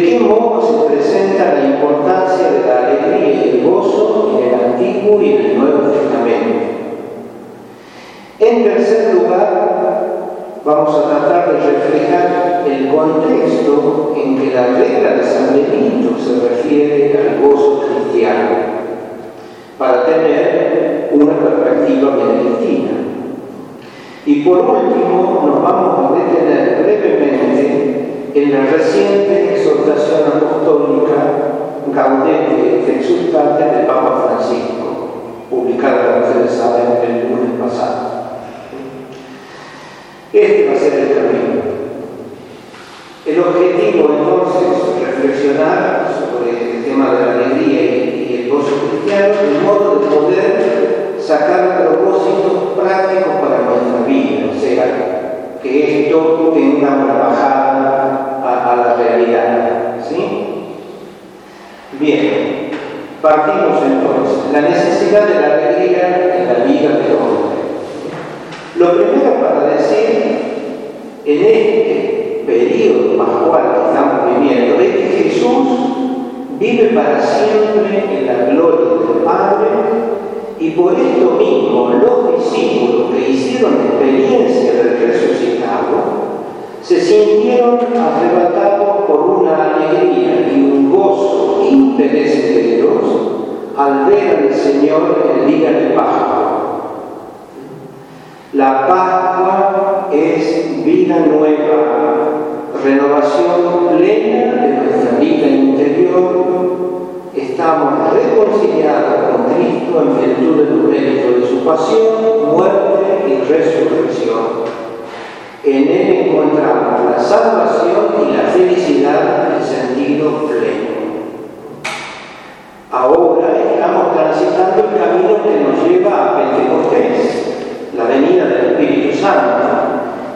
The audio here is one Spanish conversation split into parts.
¿De qué modo se presenta la importancia de la alegría y el gozo en el Antiguo y en el Nuevo Testamento? En tercer lugar, vamos a tratar de reflejar el contexto en que la regla de San Benito se refiere al gozo cristiano, para tener una perspectiva benedictina. Y por último, nos vamos a detener brevemente en la reciente exhortación apostólica Gaudete de Exultate del Papa Francisco, publicada, ustedes saben, el lunes pasado. Este va a ser el camino. El objetivo entonces es reflexionar sobre el tema de la alegría y el gozo cristiano, el modo de poder sacar propósitos prácticos para nuestra vida, o sea, que esto tenga una bajada a la realidad. ¿sí? Bien, partimos entonces. La necesidad de la alegría en la vida del hombre. Lo primero para decir en este periodo pascual que estamos viviendo es que Jesús vive para siempre en la gloria del Padre y por esto mismo los discípulos que hicieron experiencia del resucitado se sintieron arrebatados por una alegría y un gozo imperecederos al ver al Señor el día de Pascua. La Pascua es vida nueva, renovación plena de nuestra vida interior. Estamos reconciliados con Cristo en virtud del mérito de su pasión, muerte y resurrección en Él encontramos la salvación y la felicidad en sentido pleno. Ahora estamos transitando el camino que nos lleva a Pentecostés, la venida del Espíritu Santo,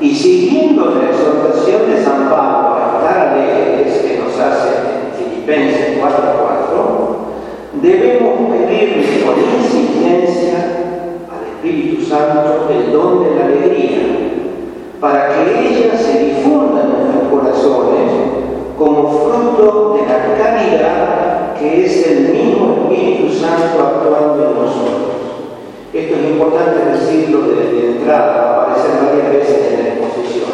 y siguiendo la exhortación de San Pablo a estar alegres que nos hace Filipenses 4.4, debemos pedirle con insistencia al Espíritu Santo el don de la alegría para que ella se difunda en nuestros corazones como fruto de la caridad que es el mismo Espíritu Santo actuando en nosotros. Esto es importante decirlo desde de entrada, aparece varias veces en la exposición.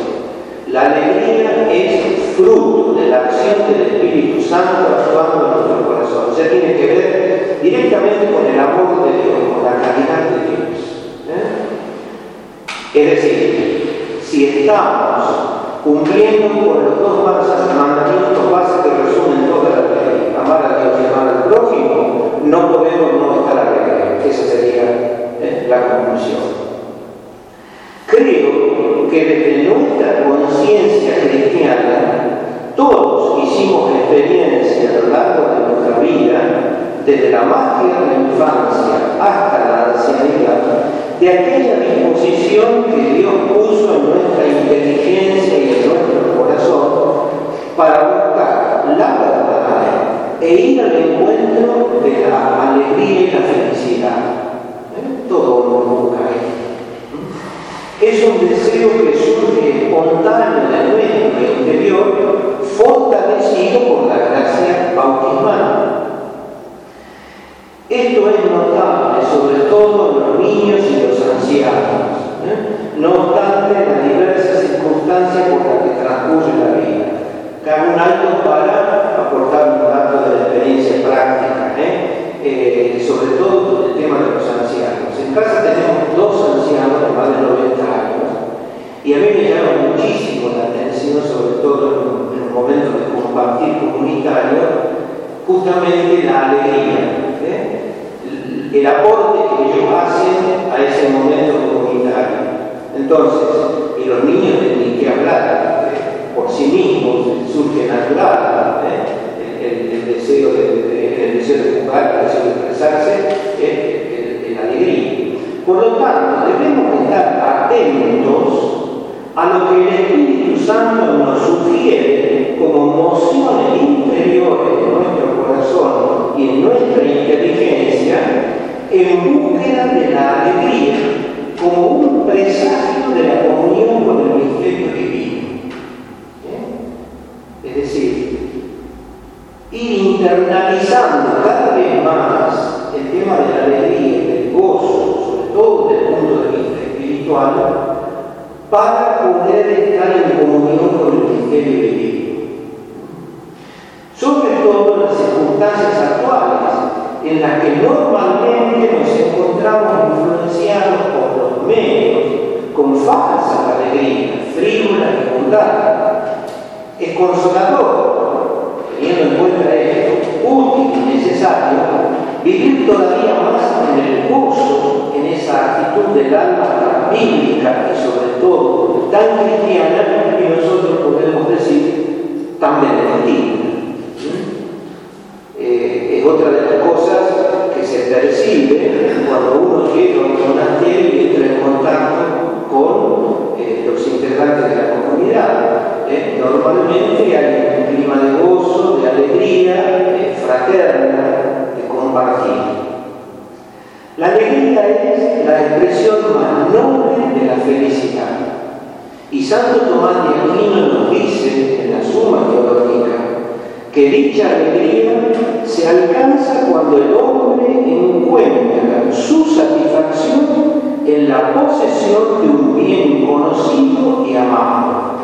La alegría es fruto de la acción del Espíritu Santo actuando en nuestro corazón. O sea, tiene que ver directamente con el amor de Dios, con la caridad de Dios. ¿eh? Es decir, si estamos cumpliendo con los dos mandamientos básicos que resumen toda la ley, amar a Dios y amar al prójimo, no podemos no estar alegres. Esa sería eh, la conclusión. Creo que desde nuestra conciencia cristiana, todos hicimos experiencia a lo largo de nuestra vida, desde la más tierna infancia hasta la ancianidad, de aquella inteligencia y en nuestro corazón para buscar la verdad e ir al encuentro de la alegría y la felicidad. ¿Eh? Todo mundo busca Es un deseo que surge espontáneo de nuestro interior, fortalecido por la gracia bautismal. Esto es notable, sobre todo en los niños y los ancianos, ¿eh? no obstante las diversas circunstancias por las que transcurre la vida. Cabe un alto para aportar un dato de la experiencia práctica, ¿eh? Eh, el tema de los ancianos. En casa tenemos dos ancianos de más de 90 años y a mí me llama muchísimo la atención, sobre todo en, los momentos de compartir comunitario, justamente la alegría el aporte que ellos hacen a ese momento comunitario. Entonces, y los niños tienen que hablar eh, por sí mismos, surge natural ¿eh? el, deseo de, de jugar, el de expresarse, ¿eh? el, alegría. Por lo tanto, debemos estar atentos a lo que el Espíritu Santo nos sugiere como mociones interiores en nuestro corazón y en nuestra inteligencia en búsqueda de la alegría como un presagio de la comunión con el misterio divino. ¿Eh? Es decir, ir internalizando cada vez más el tema de la alegría y del gozo, sobre todo desde el punto de vista espiritual, para poder estar en comunión con el misterio divino. Sobre todo en las circunstancias actuales, en las que normalmente nos encontramos influenciados por los medios con falsa alegría, frívola y mundana. Es consolador, teniendo en cuenta esto, útil y necesario, vivir todavía del alma bíblica y sobre todo tan cristiana que nosotros podemos decir tan benedictina. Eh, es otra de las cosas que se percibe cuando uno llega a un monasterio y entra en contacto con eh, los integrantes de la comunidad. Eh, normalmente hay un clima de gozo, de alegría, fraterna, de compartir. La expresión más noble de la felicidad. Y Santo Tomás de Aquino nos dice en la Suma Teológica que dicha alegría se alcanza cuando el hombre encuentra su satisfacción en la posesión de un bien conocido y amado.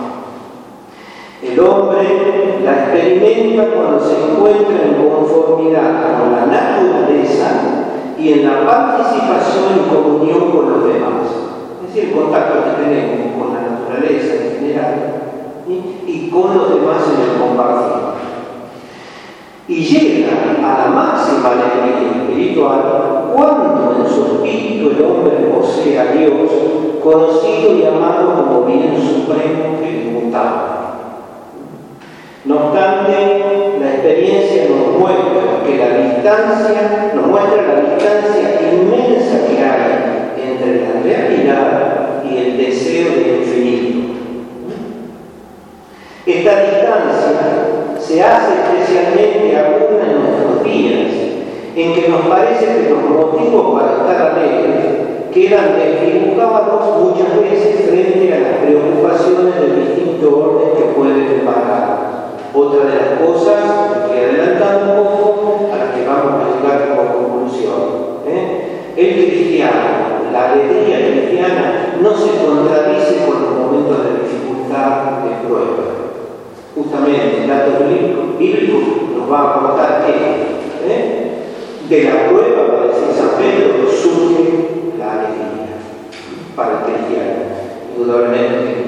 El hombre la experimenta cuando se encuentra en conformidad con la naturaleza y en la participación y comunión con los demás. Es decir, el contacto que tenemos con la naturaleza en general y con los demás en el compartir y llega a la máxima alegría espiritual cuando en su espíritu el hombre posee a Dios, conocido y amado como bien supremo e inmutable. No obstante, la experiencia nos muestra que la distancia, nos muestra la distancia inmensa que hay entre la realidad y el deseo del infinito. Esta distancia se hace especialmente aún en nuestros días, en que nos parece que los motivos para estar alegres quedan desdibujados muchas veces frente a las preocupaciones del distinto orden que pueden parar. Otra de las cosas, que adelantando un poco, a las que vamos a llegar como conclusión. ¿eh? El cristiano, la alegría cristiana no se contradice con los momentos de dificultad, de prueba. Justamente el dato bíblico nos va a aportar que ¿eh? de la prueba, para decir San Pedro, surge la alegría para el cristiano. Indudablemente,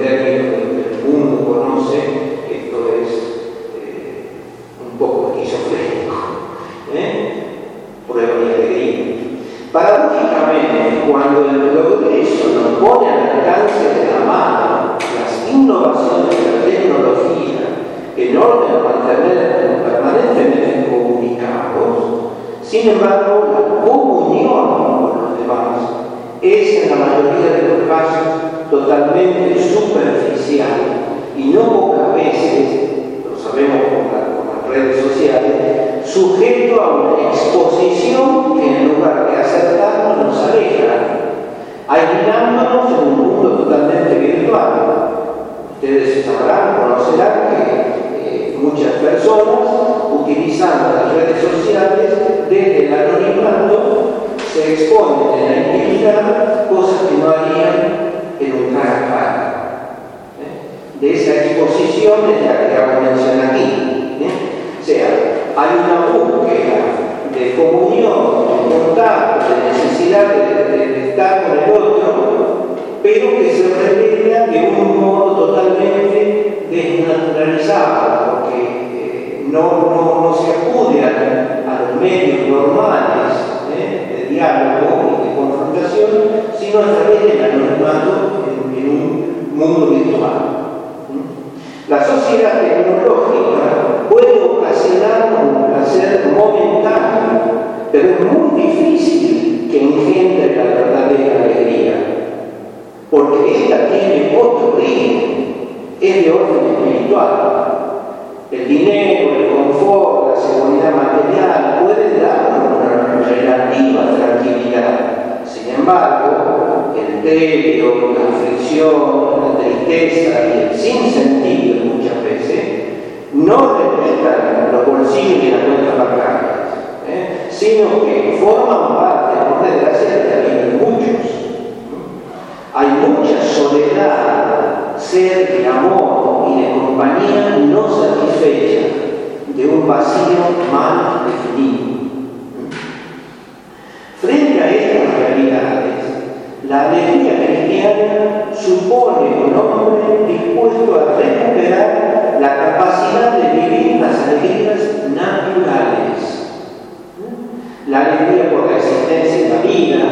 en la vida,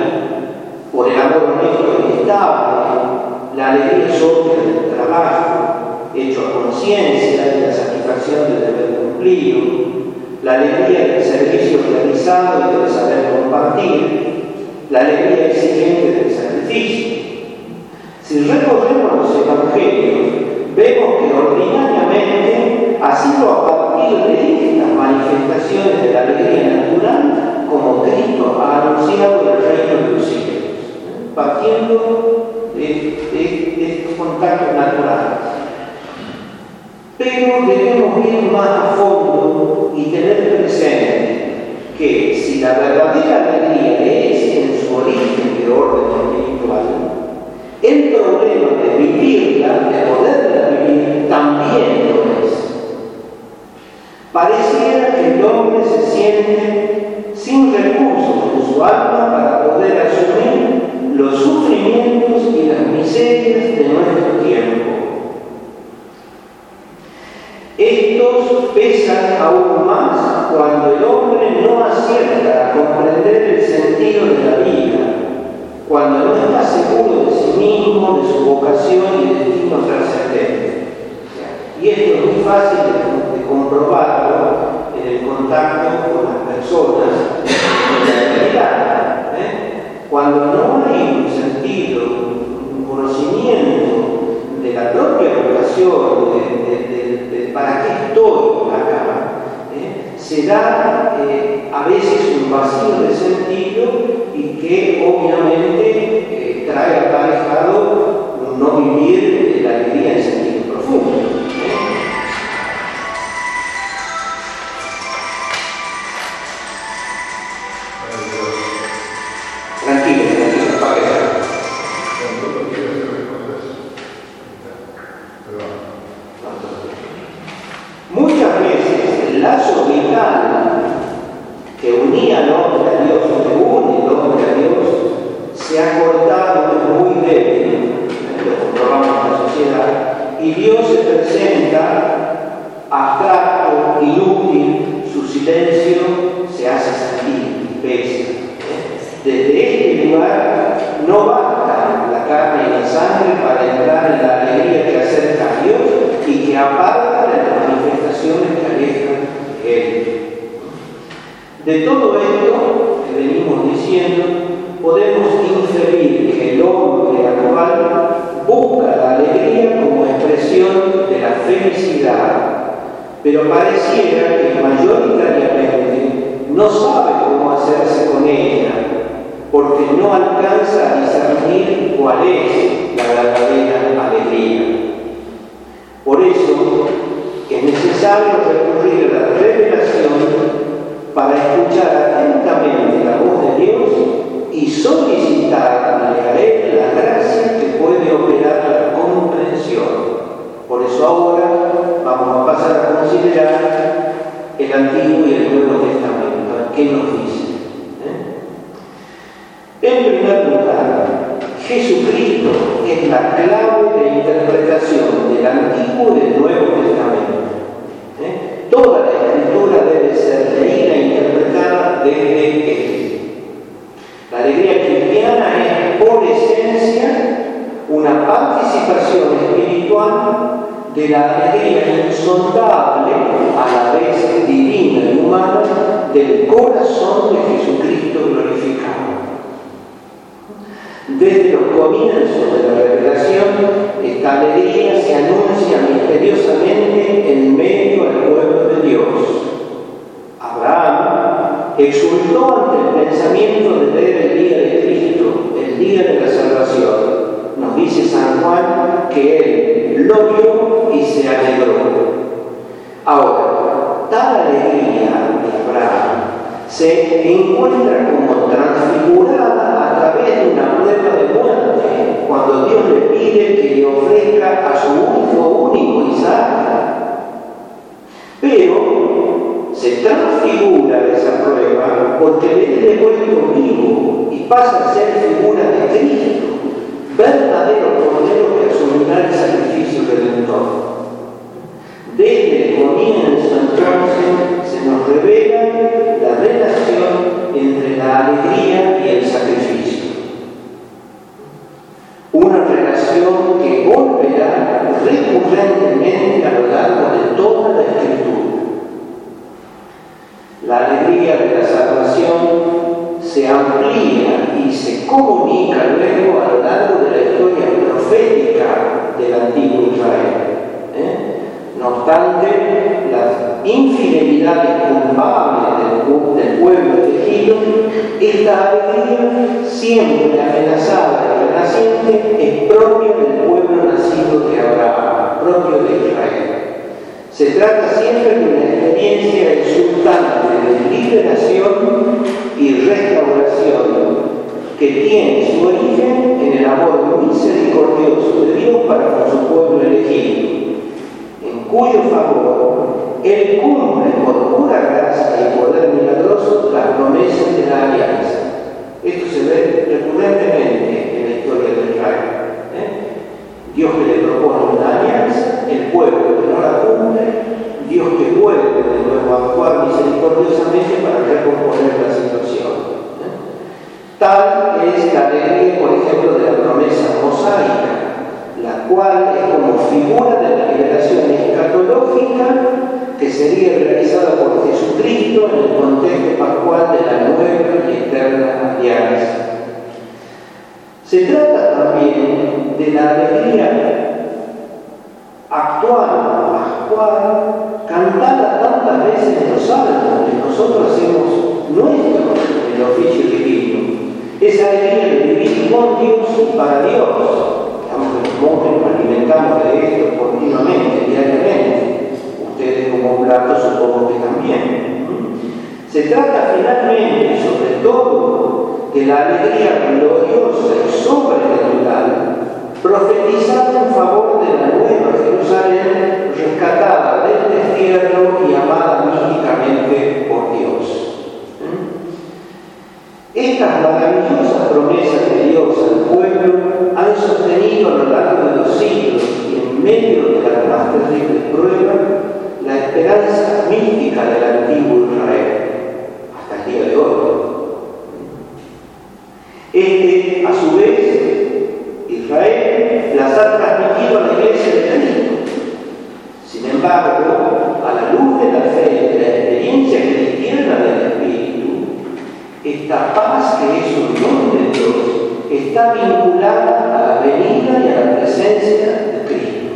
por el amor honesto y estable, la alegría sobria del trabajo, hecho a conciencia y la satisfacción del deber cumplido, la alegría del servicio realizado y del saber compartir, la alegría exigente del sacrificio. Si recorremos los evangelios, vemos que ordinariamente ha sido a partir de estas manifestaciones de la alegría natural como Cristo ha anunciado el reino de los cielos partiendo de, estos contactos naturales. Pero debemos ir más a fondo y tener presente que si la verdadera alegría es en su origen de orden espiritual, el problema de vivirla, de poderla vivir, también lo es. Pareciera que el hombre se siente sin recursos en su alma para poder asumir los sufrimientos y las miserias de nuestro tiempo. Estos pesan aún más cuando el hombre no acierta a comprender el sentido de la vida, cuando no está seguro de sí mismo, de su vocación y destino trascendente. Y esto es muy fácil de, de comprobarlo el contacto con las personas en la realidad. ¿eh? Cuando no hay un sentido, un conocimiento de la propia vocación, de, para qué estoy acá, ¿eh? se da eh, a veces un vacío de sentido y que obviamente trae aparejado no vivir de la alegría en sentido profundo. Aparta las manifestaciones que alejan de. De todo esto que venimos diciendo, podemos inferir que el hombre actual busca la alegría como expresión de la felicidad, pero pareciera que mayoritariamente no sabe cómo hacerse con ella, porque no alcanza a discernir cuál es la verdadera alegría. Por eso es necesario recurrir a la revelación para escuchar atentamente la voz de Dios y solicitarle a la gracia que puede operar la comprensión. Por eso ahora vamos a pasar a considerar el Antiguo y el Nuevo Testamento. ¿Qué nos dice? ¿Eh? En primer lugar, Jesucristo es la clave Antiguo y luego a lo largo de la historia profética del antiguo Israel. ¿eh? No obstante, las infidelidades culpables del, pueblo elegido, esta alegría, siempre amenazada y renaciente, es propia del pueblo nacido de Abraham, propio de Israel. Se trata siempre de una experiencia exultante de liberación y restauración que tiene su origen en el amor misericordioso de Dios para con su pueblo elegido cuyo favor Él cumple por pura gracia y poder milagroso las promesas de la alianza. Esto se ve recurrentemente en la historia de Israel. ¿eh? Dios que le propone una alianza, el pueblo que no la cumple, Dios que vuelve de nuevo a actuar misericordiosamente para recomponer la situación. Tal es la alegría, por ejemplo, de la promesa mosaica la cual es como figura de la liberación escatológica que sería realizada por Jesucristo en el contexto pascual de la nueva y eterna alianza. Se trata también de la alegría actual, pascual, cantada tantas veces en los salmos que nosotros hacemos nuestro el oficio divino. Esa alegría de vivir con Dios y para Dios monjes nos alimentamos de esto continuamente, diariamente. Ustedes como un plato supongo que también. Se trata finalmente, sobre todo, de la alegría gloriosa y sobrenatural profetizada en favor de la nueva Jerusalén rescatada del destierro y amada místicamente por Dios. Estas maravillosas promesas de Dios mantenido a lo largo de los siglos y en medio de las más terribles pruebas la esperanza mística del antiguo Israel, hasta el día de hoy. Este, a su vez, Israel las ha transmitido a la iglesia de Cristo. Sin embargo, a la luz de la fe y de la experiencia cristiana del Espíritu, esta paz que es un don de Dios está vinculada a la venida y a la presencia de Cristo.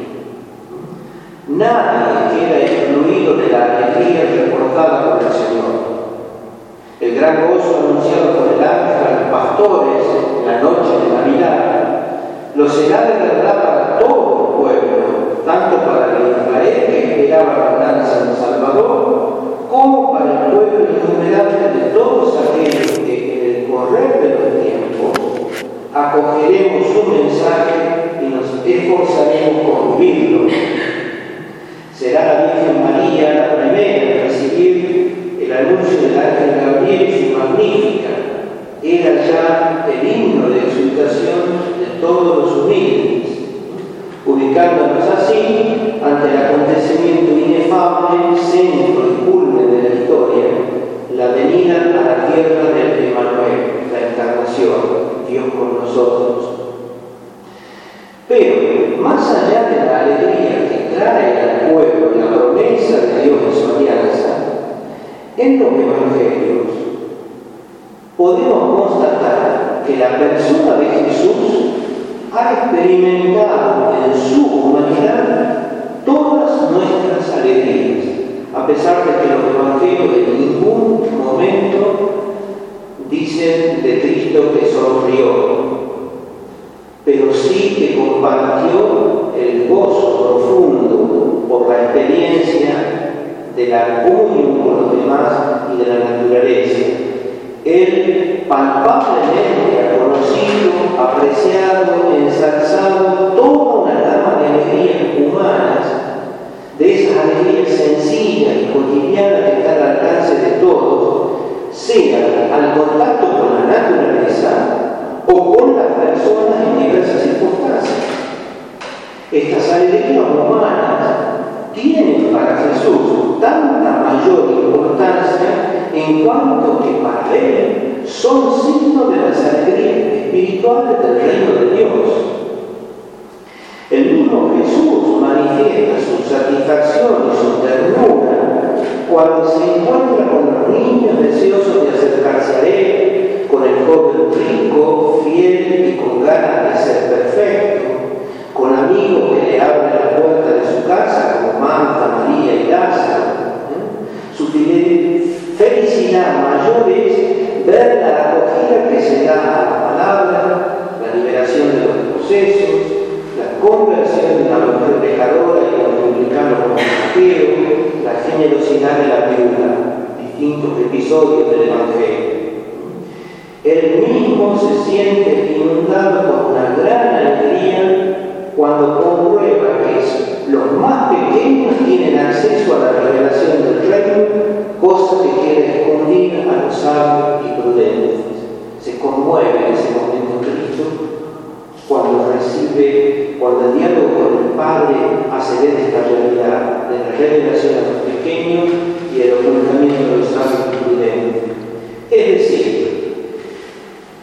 Nadie queda excluido de la alegría reportada por el Señor. El gran gozo anunciado por el ángel a los pastores en la noche de Navidad lo será de verdad para todo el pueblo, tanto para el Israel que esperaba la danza del Salvador, como para el pueblo innumerable de todos aquellos acogeremos su mensaje y nos esforzaremos por vivirlo. Será la Virgen María la primera en recibir el anuncio del ángel Gabriel y su magnífica. Era ya el himno de exultación de todos los humildes, ubicándonos así ante el acontecimiento inefable, centro y culmen de la historia, la venida a la tierra del Emmanuel, la encarnación, Dios con nosotros. Pero, más allá de la alegría que trae al pueblo la promesa de Dios en su alianza, en los evangelios podemos constatar que la persona de Jesús ha experimentado en su humanidad todas nuestras alegrías, a pesar de que los evangelios en ningún momento dicen de Cristo que sonrió, pero sí que compartió el gozo profundo por la experiencia de la unión con los demás y de la naturaleza. Él palpablemente ha conocido, apreciado, ensalzado toda una gama de alegrías humanas, de esas alegrías sencillas y cotidianas que están al alcance de todos, sea al contacto con la naturaleza o con las personas en diversas circunstancias. Estas alegrías humanas tienen para Jesús tanta mayor importancia en cuanto que para Él son signos de las alegrías espirituales del reino de Dios. El mismo Jesús manifiesta su satisfacción y su ternura cuando se encuentra con los niños deseosos de acercarse a Él, con el joven rico, fiel y con ganas de ser perfecto, con amigos que le abren la puerta de su casa, como Marta, María y Lázaro. ¿eh? Su felicidad mayor es ver la acogida que se da a la palabra, la liberación de los procesos, la conversión de una mujer pecadora y un Mateo, la generosidad de la viuda, distintos episodios del Evangelio. Él mismo se siente inundado por una gran alegría cuando comprueba que los más pequeños tienen acceso a la revelación del reino, cosa que queda escondida a los sabios y prudentes. Se conmueve en ese momento Cristo cuando recibe, cuando el diálogo con el Padre hace ver esta realidad de la revelación a los y el ocultamiento de los sabios y prudentes. Es decir,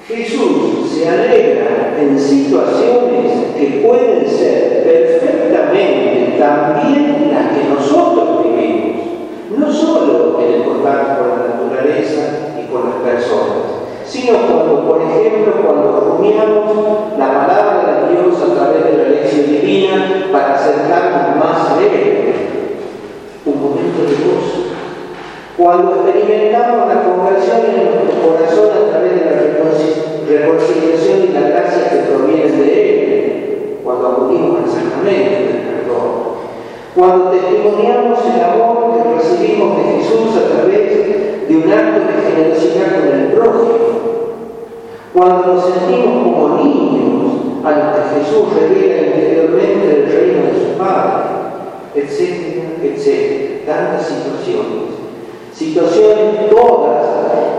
Jesús se alegra en situaciones que pueden ser perfectamente también las que nosotros vivimos, no solo en el contacto con la naturaleza y con las personas, sino cuando, por ejemplo, cuando rumiamos la palabra de Dios a través de la lección divina para acercarnos más a Él, un momento de gozo. Cuando experimentamos la conversión en nuestro corazón a través de la reconciliación y la gracia que provienen de Él, cuando acudimos al sacramento del perdón, cuando testimoniamos el amor que recibimos de Jesús a través de un acto de generosidad con el prójimo, cuando nos sentimos como niños a los que Jesús revela interiormente el reino de su Padre, etcétera, etcétera, tantas situaciones situaciones todas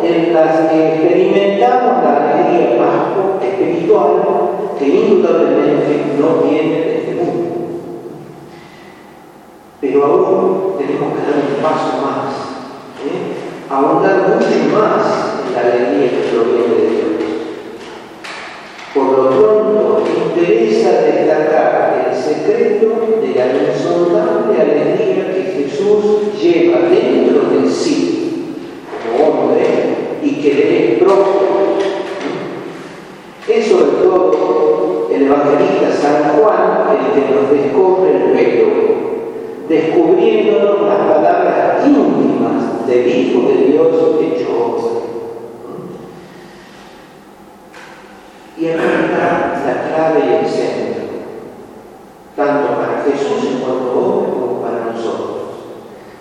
en las que experimentamos la alegría más espiritual que indudablemente no viene de este mundo. Pero aún tenemos que dar un paso más, ¿eh? ahondar mucho más en la alegría que proviene de Dios. Por lo pronto, interesa destacar el secreto de la insondable alegría que Jesús lleva dentro de sí, como hombre, y que le es propio. Es sobre todo el evangelista San Que nos descubre el velo, descubriéndonos las palabras íntimas del Hijo de Dios hecho hombre. Y acá está la clave y el centro, tanto para Jesús en cuanto hombre como para nosotros.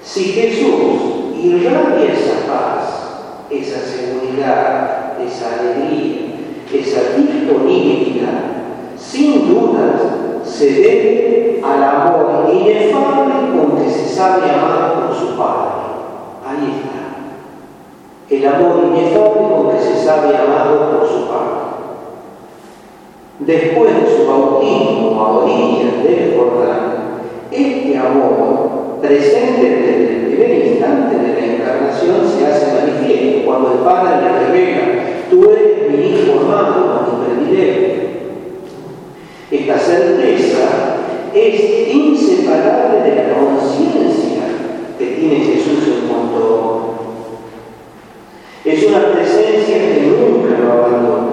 Si Jesús irradia esa paz, esa seguridad, esa alegría, esa disponibilidad, sin dudas se debe al amor inefable con que se sabe amar por su Padre. Ahí está. El amor inefable con que se sabe amado por su Padre. Después de su bautismo a orillas del Jordán, este amor, presente desde el primer instante de la encarnación, se hace manifiesto cuando el Padre le revela, tú eres mi Hijo amado, mi predilecto. Esta certeza es inseparable de la conciencia que tiene Jesús en cuanto Es una presencia que nunca lo abandona.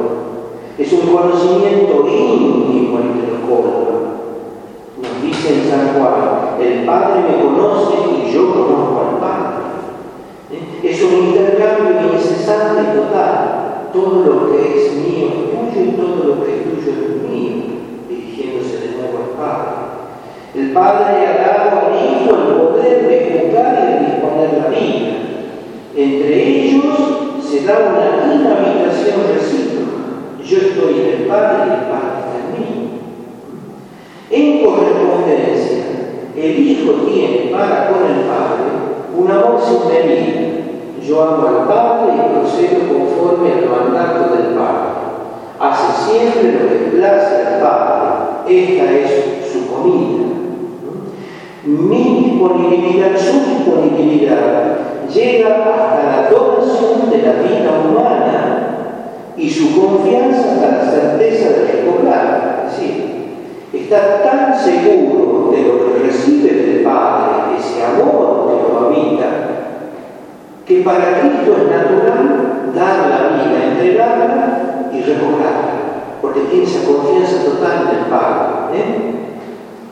Es un conocimiento íntimo entre los colma. Nos dice en San Juan, el Padre me conoce y yo conozco al Padre. ¿Eh? Es un intercambio incesante y total. Todo lo que es mío es tuyo y todo lo que es tuyo es mío, dirigiéndose de nuevo al Padre. El Padre ha dado al Hijo el poder de juzgar y de disponer la vida. Entre ellos se da una inhabitación recíproca yo estoy en el Padre y el Padre está en mí. En correspondencia, el Hijo tiene para con el Padre un amor sin medida. Yo amo al Padre y procedo conforme al mandato del Padre. Hace siempre lo que place al Padre. Esta es su comida. Mi disponibilidad, su disponibilidad, llega hasta la donación de la vida humana y su confianza hasta la certeza de recobrarla. Es decir, está tan seguro de lo que recibe del Padre, ese amor que lo habita, que para Cristo es natural dar la vida, entregarla y recobrarla, porque tiene esa confianza total en el Padre. ¿eh?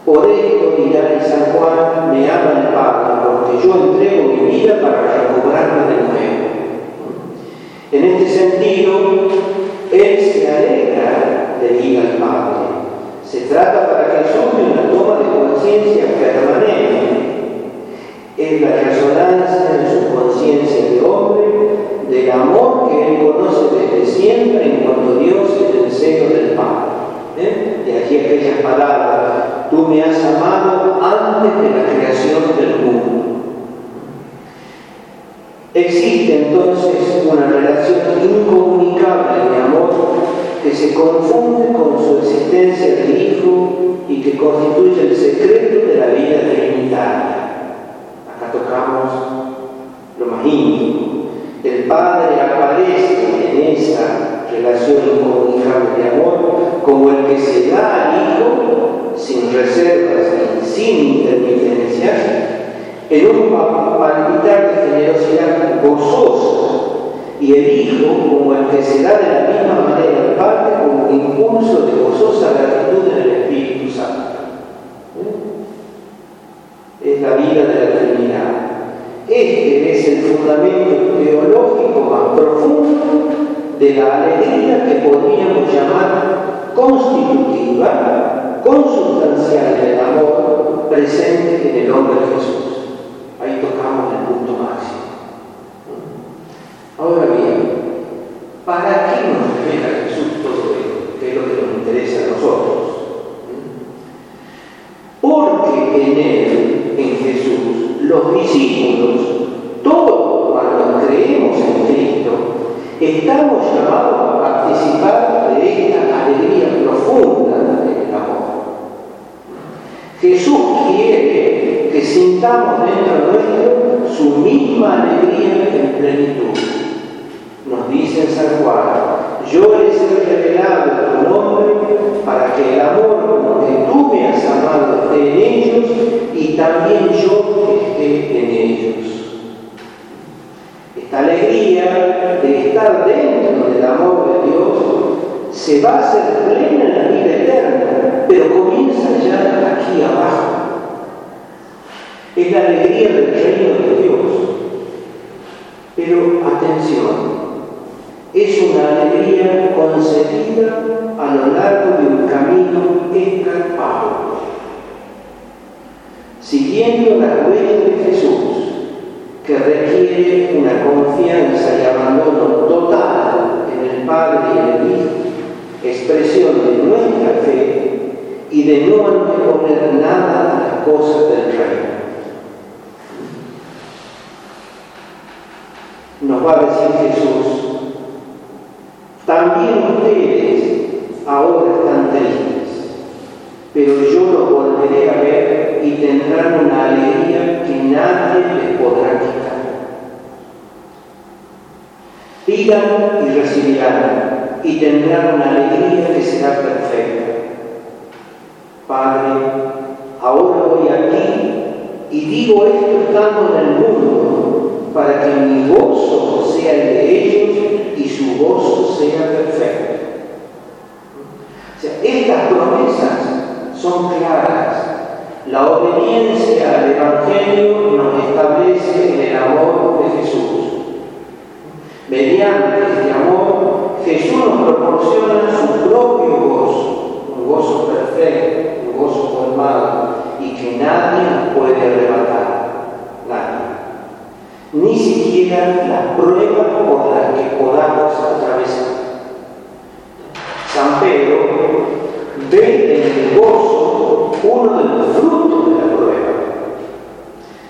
Por esto dirá San Juan, me ama el Padre, porque yo entrego mi vida para recobrarla de nuevo. En este sentido, Él se alegra de ir al Padre. Se trata para Jesús de una toma de conciencia permanente. Es la resonancia de su conciencia de hombre, del amor que Él conoce desde siempre en cuanto Dios es el seno del Padre. ¿Eh? De allí aquellas palabras, tú me has amado antes de la creación del mundo. Existe entonces una relación incomunicable de amor que se confunde con su existencia de hijo y que constituye el secreto de la vida trinitaria. Acá tocamos lo más íntimo. El Padre aparece en esa relación incomunicable de amor como el que se da al Hijo sin reservas y sin intermitencias en un palpitar de generosidad gozosa y el Hijo como el que se da de la misma manera al Padre como un impulso de gozosa gratitud en el Espíritu Santo. ¿Eh? Es la vida de la Trinidad. Este es el fundamento teológico más profundo de la alegría que podríamos llamar constitutiva, consustancial del amor presente en el hombre Jesús ahí tocamos el punto máximo. Ahora bien, ¿para qué nos revela Jesús todo esto? Que es lo que nos interesa a nosotros. Porque en Él, en Jesús, los discípulos, todos cuando creemos en Cristo, estamos llamados a participar de esta alegría profunda Jesús quiere que sintamos dentro nuestro su misma alegría en plenitud. Nos dice San Juan, yo les he revelado tu nombre para que el amor que tú me has amado esté en ellos y también yo esté en ellos. Esta alegría de estar dentro del amor de Dios se va a hacer plena en la vida eterna, abajo. Es la alegría del reino de Dios. Pero atención, es una alegría concedida a lo largo de un camino escarpado, siguiendo la huella de Jesús, que requiere una confianza y abandono total en el Padre y en el Hijo, expresión de nuestra fe y de no anteponer nada a las cosas del reino. Nos va a decir Jesús, también ustedes ahora están tristes, pero yo los volveré a ver y tendrán una alegría que nadie les podrá quitar. Pidan y recibirán y tendrán una alegría que será perfecta. Padre, ahora voy aquí y digo esto estando en el mundo para que mi gozo sea el de ellos y su gozo sea perfecto. O sea, estas promesas son claras. La obediencia al Evangelio nos establece en el amor de Jesús. Mediante este amor, Jesús nos proporciona su propio gozo, un gozo perfecto, un gozo colmado y que nadie puede arrebatar. Nadie ni siquiera las pruebas por las que podamos atravesar. San Pedro ve en el gozo uno de los frutos de la prueba,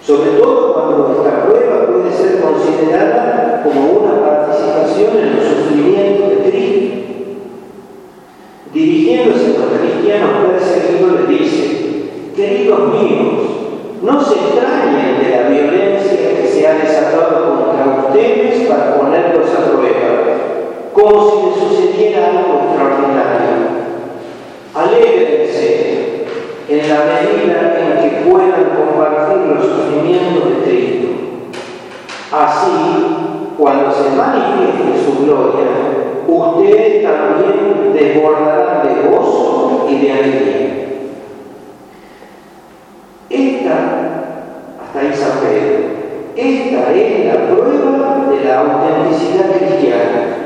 sobre todo cuando esta prueba puede ser considerada como una participación en los sufrimientos de Cristo. Dirigiéndose a los cristianos perseguidos le dice, queridos míos, no se extrañen de la violencia que se ha desatado contra ustedes para ponerlos a prueba, como si les sucediera algo extraordinario. Alégrense en la medida en que puedan compartir los sufrimientos de Cristo. Así, cuando se manifieste su gloria, ustedes también desbordarán de gozo y de alegría. Esta, hasta ahí San Pedro, esta es la prueba de la autenticidad cristiana.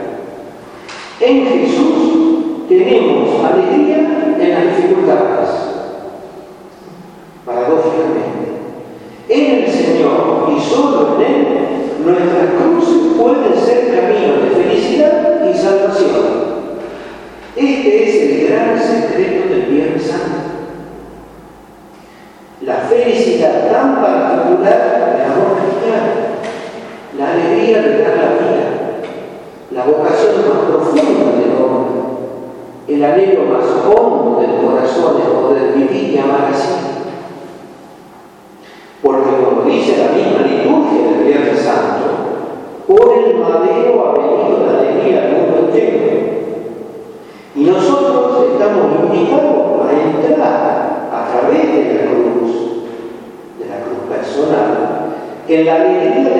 En Jesús tenemos alegría en las dificultades, paradójicamente. En el Señor y solo en Él, nuestras cruces pueden ser caminos de felicidad y salvación. Este es el gran secreto del Viernes Santo la felicidad tan particular del amor cristiano, la alegría de la vida, la vocación más profunda del hombre, el anhelo más hondo del corazón es poder vivir y amar así. Porque como dice la misma liturgia del Viernes Santo, por el madero ha venido la alegría al mundo entero. Y nosotros estamos invitados a entrar a través de la cruz, de la cruz personal, en la alegría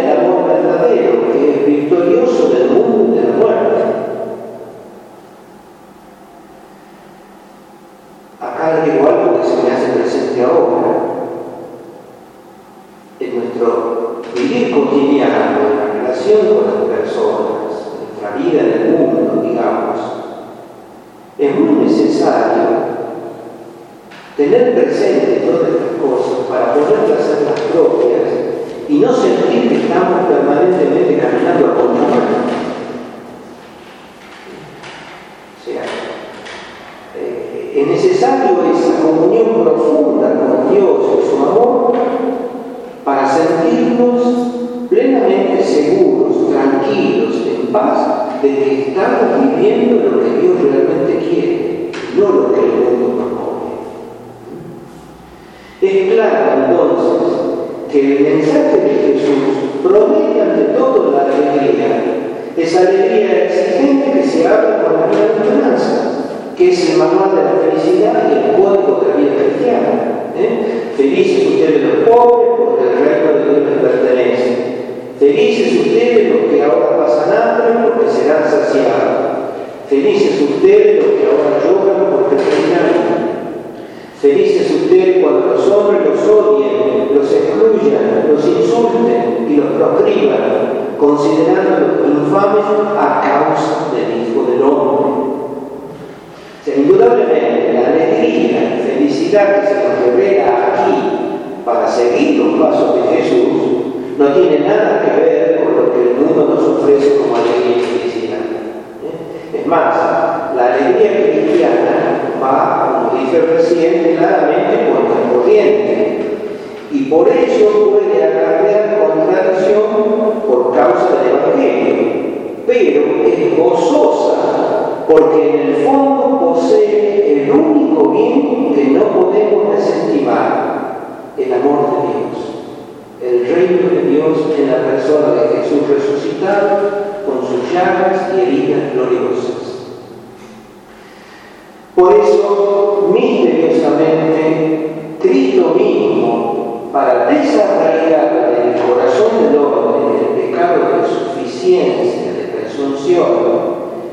Por eso, misteriosamente, Cristo mismo, para desarraigar el corazón del hombre el pecado de suficiencia, de presunción,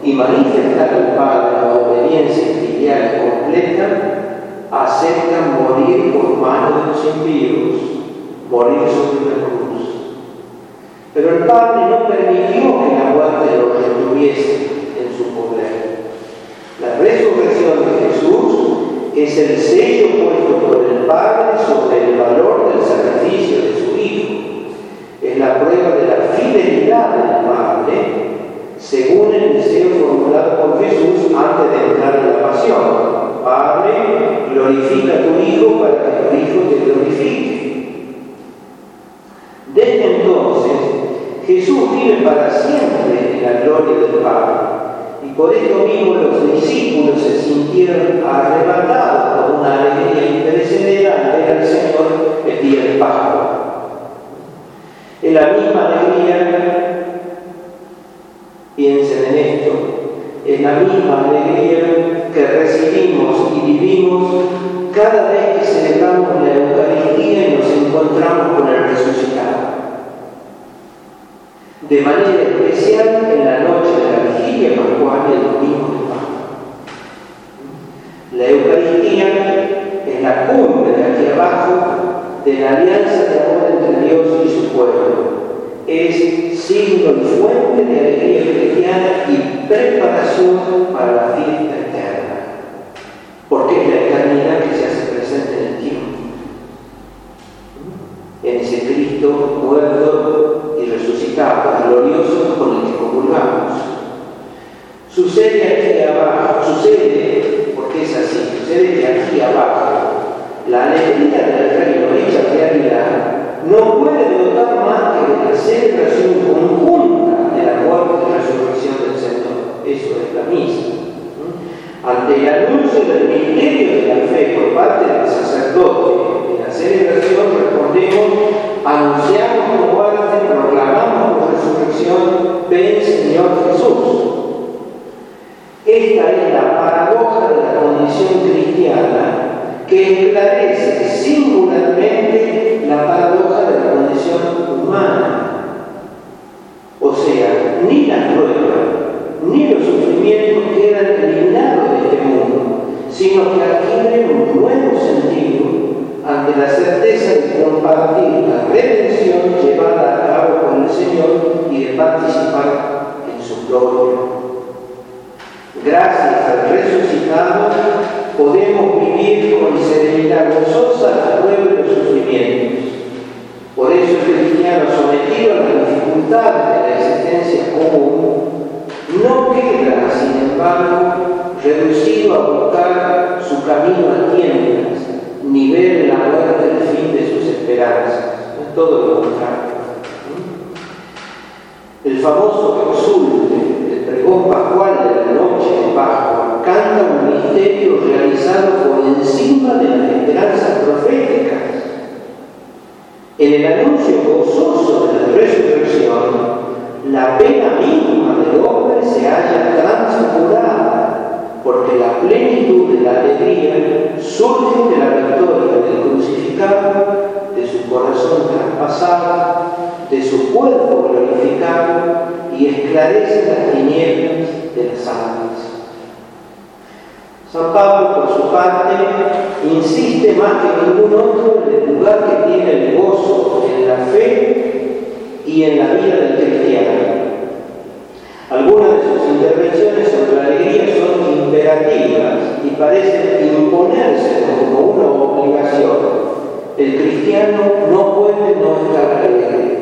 y manifestar al Padre la obediencia filial completa, acepta morir por mano de los impíos, morir sobre la cruz. Pero el Padre no permitió que la muerte lo retuviese en su poder. La resurrección de Jesús es el sello puesto por el Padre sobre el valor del sacrificio de su Hijo. Es la prueba de la fidelidad del Padre, según el deseo formulado por Jesús antes de entrar en la pasión. Padre, glorifica a tu Hijo para que tu Hijo te glorifique. Desde entonces, Jesús vive para siempre en la gloria del Padre. Y por esto mismo los discípulos se sintieron arrebatados por una alegría imperecedera al ver al Señor el día de Pascua. La misma alegría, piensen en esto, es la misma alegría que recibimos y vivimos cada vez que celebramos la Eucaristía y nos encontramos con el resucitado de manera especial en la noche de la vigilia pascual el domingo de Pascua. La Eucaristía es la cumbre de aquí abajo de la alianza de amor Dios y su pueblo. Es signo y fuente de alegría cristiana y preparación para la fiesta eterna. Porque es la eternidad que se hace presente en el tiempo. En ese Cristo muerto y resucitado, glorioso con el que comulgamos. Sucede aquí abajo, sucede, porque es así, sucede que aquí abajo la alegría del reino hecha realidad no celebración conjunta de la muerte y resurrección del Señor. Eso es la misa. Ante el anuncio del misterio de la fe por parte del sacerdote en la celebración respondemos, anunciamos como arte, proclamamos tu resurrección, ven Señor Jesús. Esta es gozosa la prueba de los sufrimientos. Por eso el cristiano sometido a las dificultades de la existencia común no queda, sin embargo, reducido a buscar su camino a tiendas, ni ver la muerte el fin de sus esperanzas. Es todo lo contrario. El famoso consulte, el pregón pascual de la noche de Pascua, canta un misterio realizado por encima de las esperanzas En el anuncio gozoso de la resurrección, la pena misma del hombre se halla transfigurada, porque la plenitud de la alegría surge de la victoria del crucificado, de su corazón traspasado, de su cuerpo glorificado y esclarece las tinieblas de las almas. San Pablo, por su parte, insiste más que ningún otro en el lugar que tiene el gozo en la fe y en la vida del cristiano. Algunas de sus intervenciones sobre la alegría son imperativas y parecen imponerse como una obligación. El cristiano no puede no estar alegre.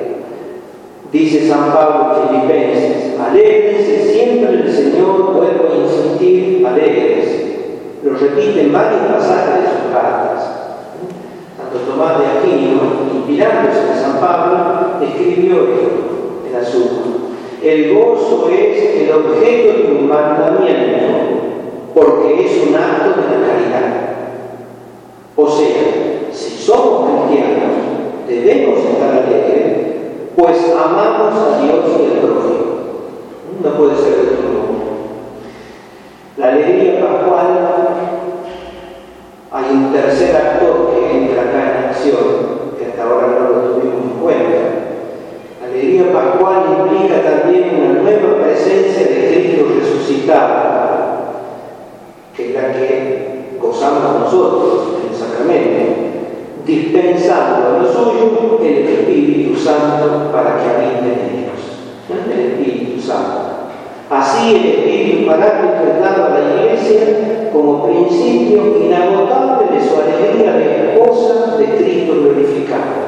Dice San Pablo en Filipenses, alegrense siempre el Señor, a insistir, alegres lo repite en varios pasajes de sus cartas. Santo Tomás de Aquino, inspirándose en San Pablo, escribió esto en asunto. El gozo es el objeto de un mandamiento porque es un acto de la caridad. O sea, si somos cristianos, debemos estar alegres, pues amamos a Dios y al prójimo. No puede ser de otro modo. La alegría pascual, hay un tercer actor que entra acá en acción, que hasta ahora no lo tuvimos en cuenta. Alegría pascual implica también una nueva presencia de Cristo resucitado, que es la que gozamos nosotros en el sacramento, dispensando a los suyos el Espíritu Santo para que habite en ellos. El Espíritu Santo. Así el Espíritu Paráclito es dado a la Iglesia como principio inagotable de su alegría de esposa de Cristo glorificado.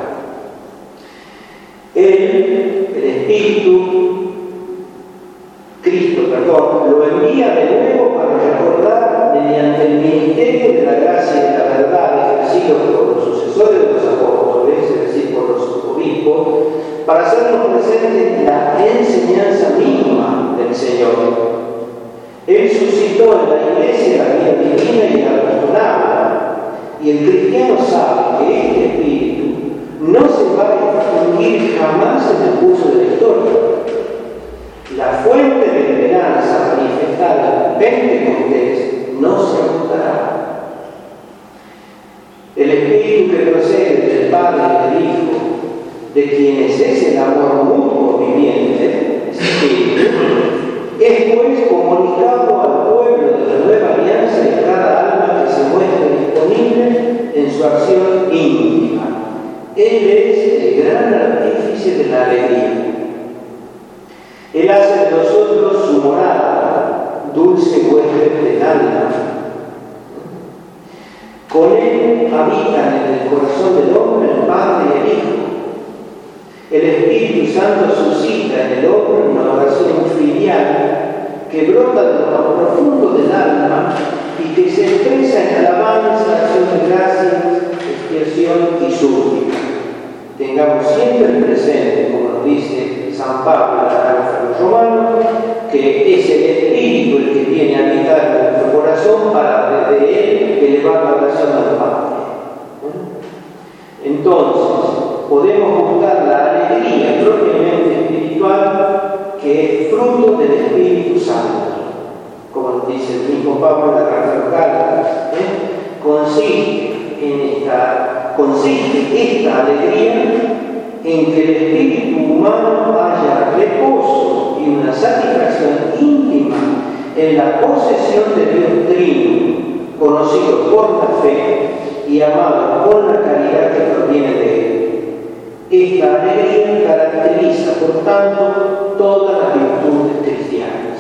Todas las virtudes cristianas.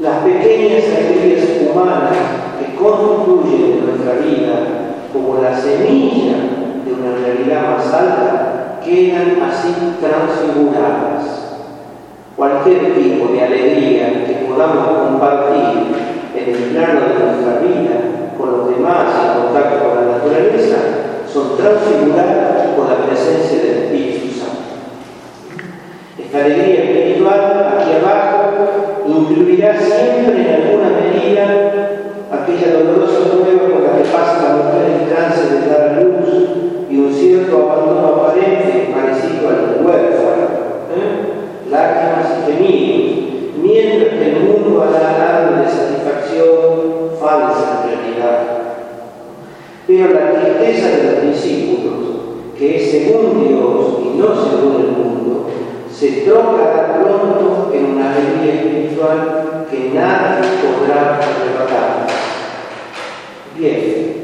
Las pequeñas alegrías humanas que constituyen nuestra vida como la semilla de una realidad más alta quedan así transfiguradas. Cualquier tipo de alegría que podamos compartir en el plano de nuestra vida con los demás en contacto con la naturaleza son transfiguradas por la presencia del Espíritu la alegría espiritual aquí abajo incluirá siempre en alguna medida aquella dolorosa prueba por la que pasa la mujer en trance de dar a luz y un cierto abandono aparente parecido al huérfano, ¿eh? lágrimas y gemidos, mientras que el mundo alargado de satisfacción falsa en realidad. Pero la tristeza de los discípulos, que es según Dios y no según el se troca pronto en una alegría espiritual que nadie podrá arrebatar. Bien,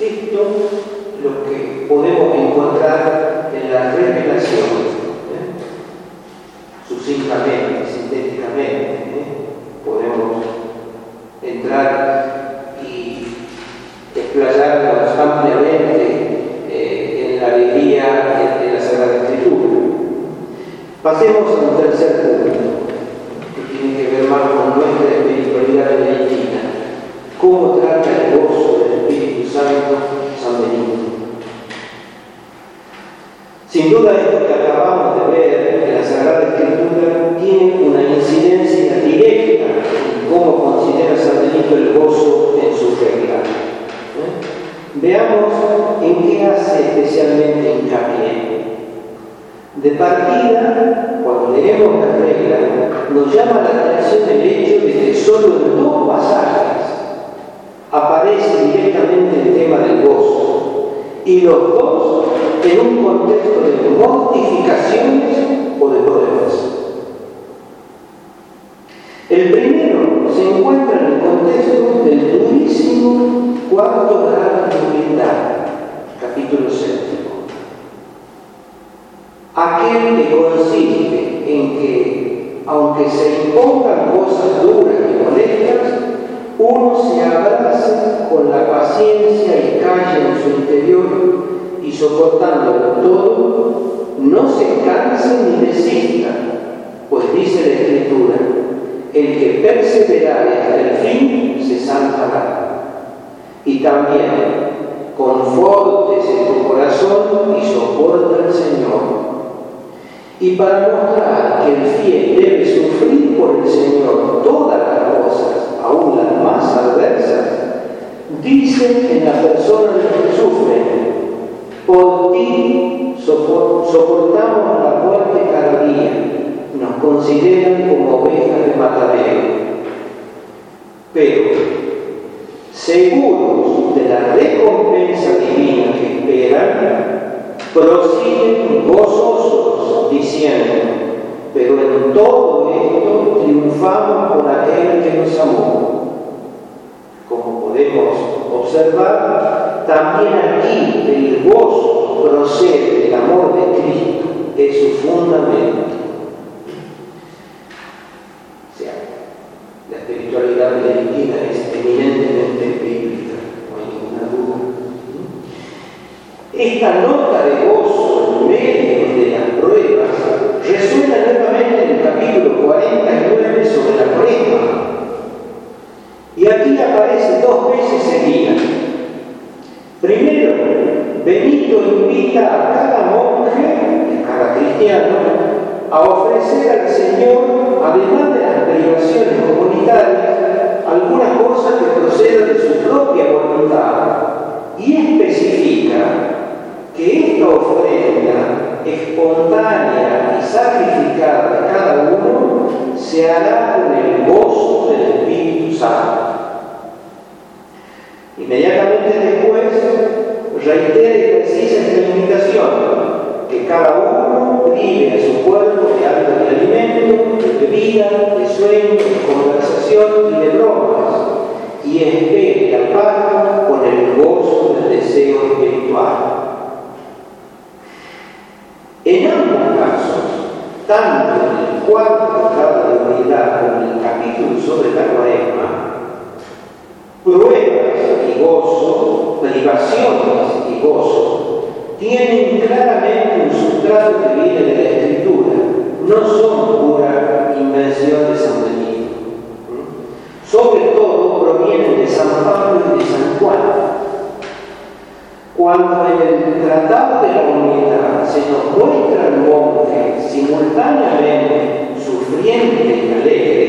esto es lo que podemos encontrar en la revelación, ¿eh? sucintamente, sintéticamente. ¿eh? Podemos entrar y explayarnos ampliamente eh, en la alegría de la Sagrada Escritura. Pasemos a un tercer punto, que tiene que ver más con nuestra espiritualidad benedictina. ¿Cómo trata el gozo del Espíritu Santo San Benito? Sin duda esto que acabamos de ver en la Sagrada Escritura tiene una incidencia directa en cómo considera San Benito el gozo en su regla. ¿Eh? Veamos en qué hace especialmente hincapié. De partida, cuando leemos la regla, nos llama la atención el hecho de que solo en dos pasajes aparece directamente el tema del gozo, y los dos en un contexto de mortificaciones o de pruebas. El primero se encuentra en el contexto del durísimo cuarto grado de humildad, capítulo séptimo. Aquel que consiste en que, aunque se impongan cosas duras y molestas, uno se abraza con la paciencia y calla en su interior y soportándolo todo, no se canse ni desista, pues dice la Escritura, el que perseverare hasta el fin se salvará. Y también, confortes en tu corazón y soporta al Señor y para mostrar que el fiel debe sufrir por el Señor todas las cosas, aún las más adversas, dice en la persona de los que sufren, por ti soportamos la muerte cada día, nos consideran como ovejas de matadero. Pero, seguros de la recompensa divina que esperan, prosiguen gozosos diciendo, pero en todo esto triunfamos por aquel que nos amó. Como podemos observar, también aquí el gozo procede del amor de Cristo, es su fundamento. O sea, la espiritualidad benedictina es eminentemente bíblica, no hay ninguna duda. Esta nota de gozo en medio de las pruebas resuena nuevamente en el capítulo 49 sobre la prueba. Y aquí aparece dos veces seguidas. Primero, Benito invita a cada monje, a cada cristiano, a ofrecer al Señor, además de las privaciones comunitarias, algunas cosas que procedan de su propia voluntad y especifica que esta ofrenda espontánea y sacrificada de cada uno se hará con el gozo del Espíritu Santo. Inmediatamente después reitera y precisa esta invitación, que cada uno prive a su cuerpo de algo de alimento, de bebida, de sueño, de conversación y de bromas, y espere la paz con el gozo del deseo espiritual. Tanto en el cuarto grado de unidad como en el capítulo sobre la cuaresma, pruebas y gozo, privaciones y gozo, tienen claramente un sustrato que viene de la Escritura, no son pura invención de San Benito. Sobre todo provienen de San Pablo y de San Juan cuando en el Tratado de la Unidad se nos muestra el monte simultáneamente sufriente y alegre,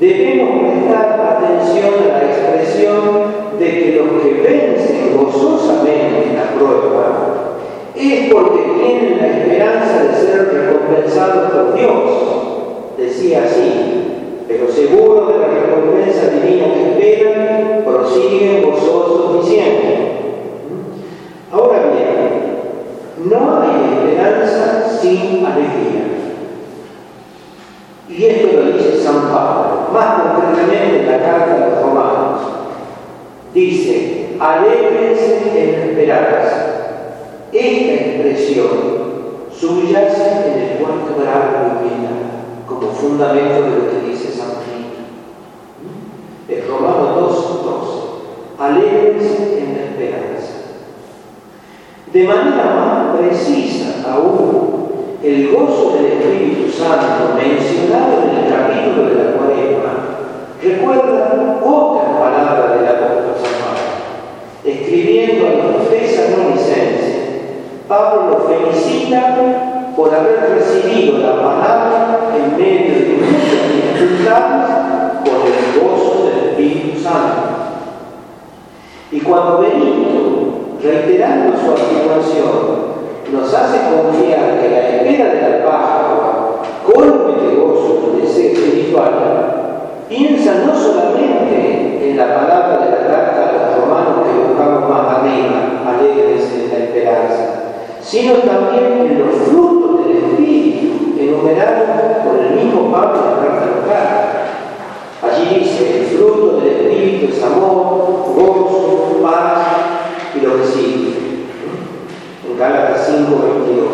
debemos prestar atención a la expresión de que los que vencen gozosamente la prueba es porque tienen la esperanza de ser recompensados por Dios. Decía así, pero seguro de la recompensa divina que esperan, prosiguen gozosos diciendo. De manera más precisa aún, el gozo del Espíritu Santo mencionado en el capítulo de la cuaresma recuerda otra palabra del apóstol San Pablo. Escribiendo a los tesalonicenses, Pablo los felicita por haber recibido la palabra en medio de muchas dificultades con el gozo del Espíritu Santo. Y cuando Benito, reiterando su afirmación, nos hace confiar que la espera de la Pascua colme de gozo y deseo espiritual, piensa no solamente en la palabra de la carta a los romanos que buscamos más arriba, alegres en la esperanza, sino también en los frutos del Espíritu enumerados por el mismo Pablo en la carta a los Allí dice, el fruto del Espíritu es amor, gozo, paz y lo que sigue. Gálatas 5, 22.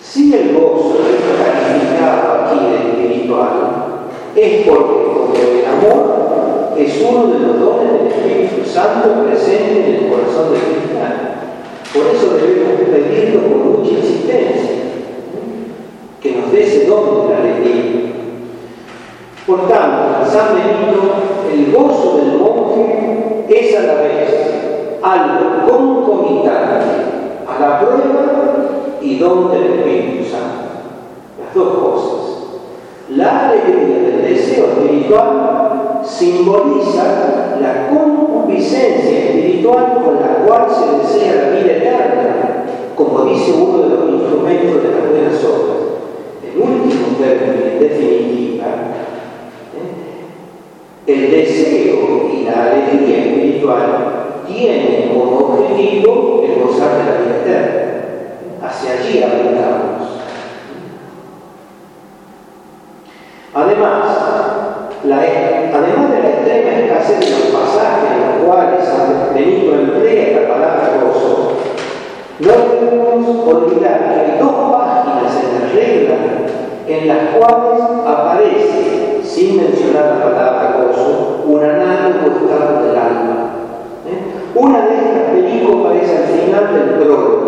Si el gozo es calificado aquí de espiritual, es porque el amor es uno de los dones del Espíritu Santo presente en el corazón del cristiano. Por eso debemos pedirlo con mucha insistencia, que nos dé ese don de la alegría. Por tanto, en San Benito, el gozo del monje es a la vez algo concomitante a la prueba y don del Espíritu Santo. Las dos cosas. La alegría del deseo espiritual simboliza la concupiscencia espiritual con la cual se desea la vida eterna, como dice uno de los instrumentos de las buenas obras. El último término, en definitiva, ¿eh? el deseo y la alegría espiritual tiene como objetivo el gozar de la vida eterna. Hacia allí apuntamos. Además, además de la extrema escasez de los pasajes en los cuales San Benito emplea la palabra gozo, no debemos olvidar que hay dos páginas en la regla en las cuales aparece, sin mencionar la palabra gozo, un análogo estado del alma una de estas películas aparece al final del prólogo.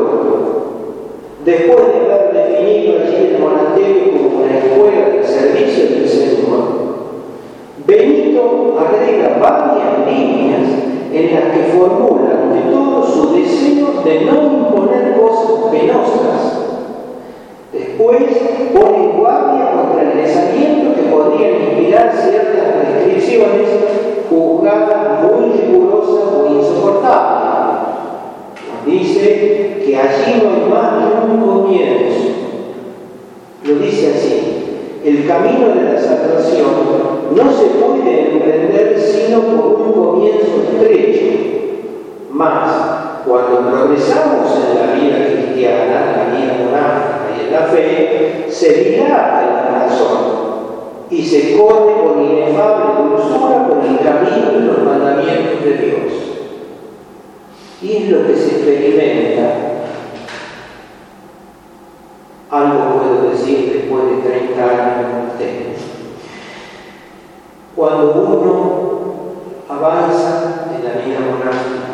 Después de haber definido allí el monasterio como una escuela de servicio del Señor, Benito agrega varias líneas en las que formula de todo su deseo de no imponer cosas penosas. Después pone guardia contra el desaliento que podrían inspirar ciertas prescripciones juzgadas muy que allí no hay más que un comienzo. Lo dice así, el camino de la salvación no se puede emprender sino por un comienzo estrecho. Más, cuando progresamos en la vida cristiana, en la vida monástica y en la fe, se dilata el corazón y se corre con inefable dulzura por el camino de los mandamientos de Dios. Y es lo que se experimenta. Algo puedo decir después de 30 años. Cuando uno avanza en la vida monástica,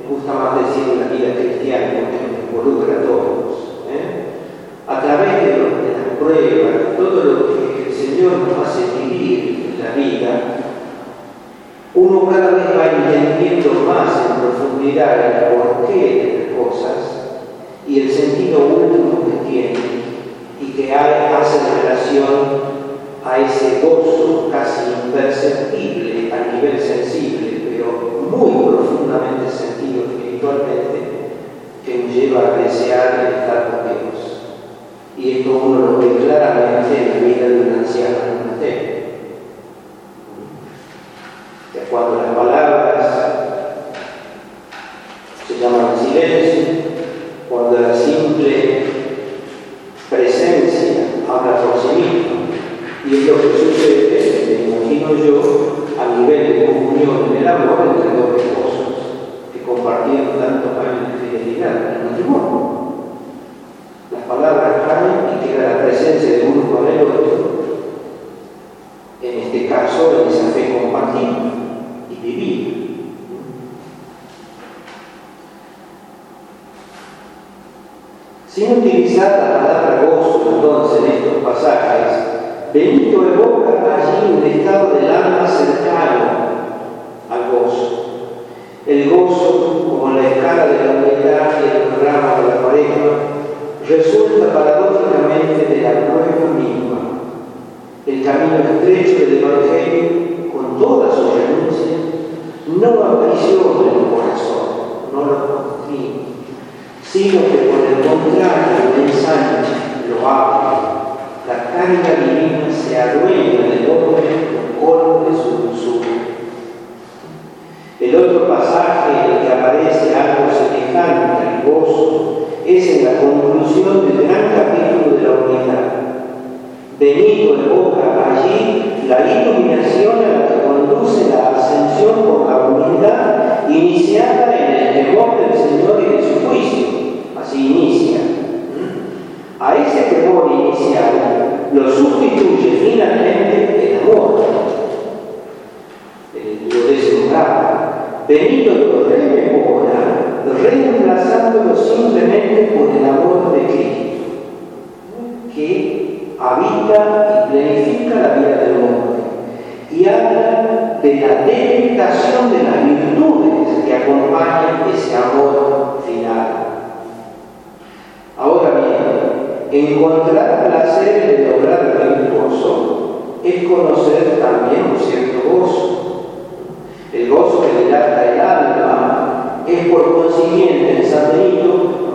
me gusta más decir en la vida cristiana porque me involucra a todos, ¿eh? a través de, de las pruebas, todo lo que Señor nos hace vivir la vida, uno cada vez va entendiendo más en profundidad el porqué de las cosas y el sentido último que y que hace relación a ese gozo casi imperceptible a nivel sensible, pero muy profundamente sentido espiritualmente, que nos lleva a desear estar con Dios. Y esto uno lo ve claramente en la vida de un anciano en monasterio. Cuando las palabras se llaman silencio,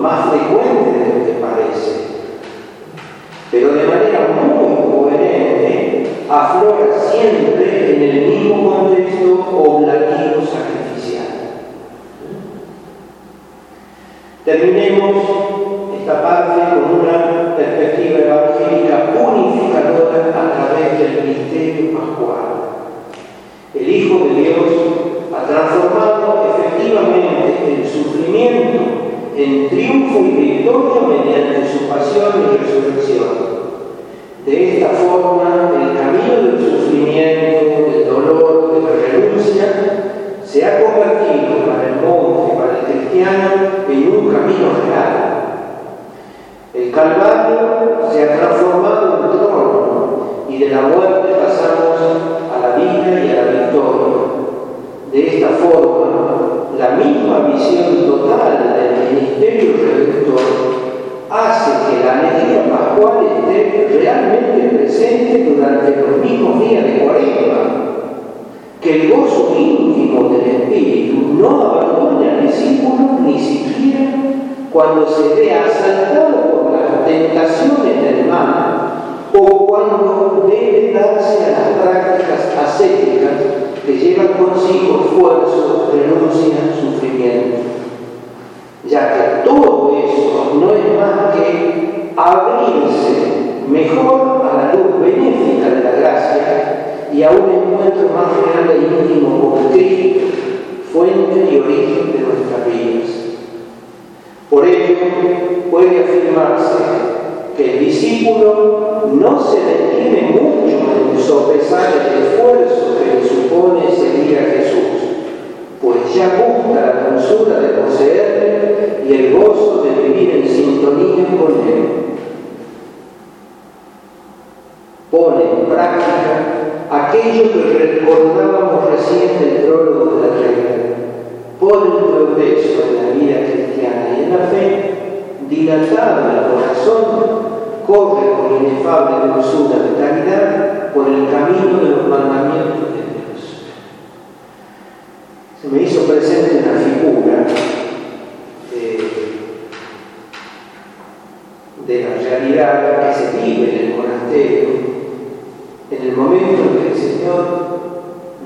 más frecuente de lo que parece. Pero de manera muy coherente, aflora siempre en el mismo contexto oblativo sacrificial. Terminemos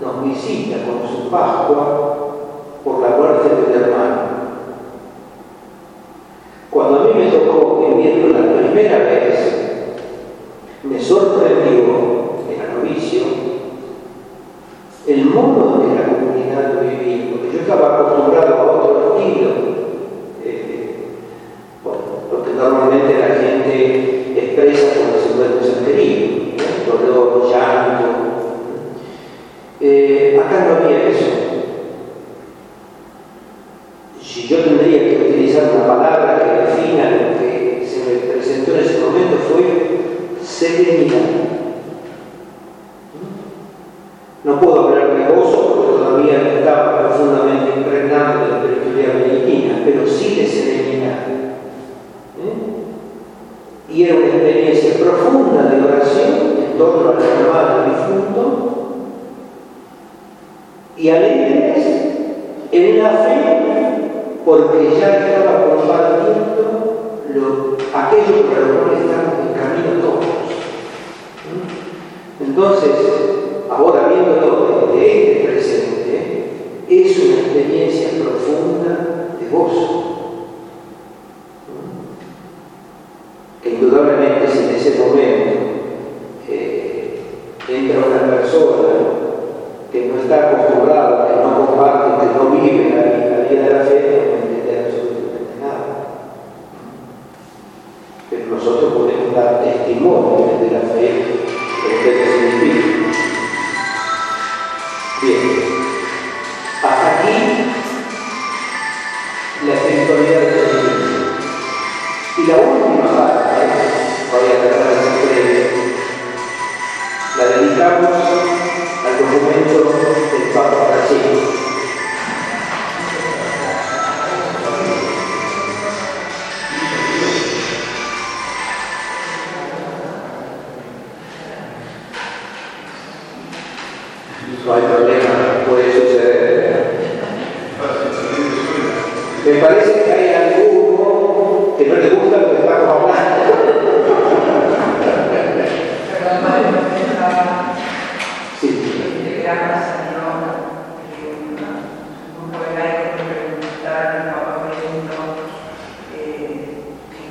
non visita con subacquea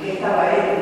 Esto hay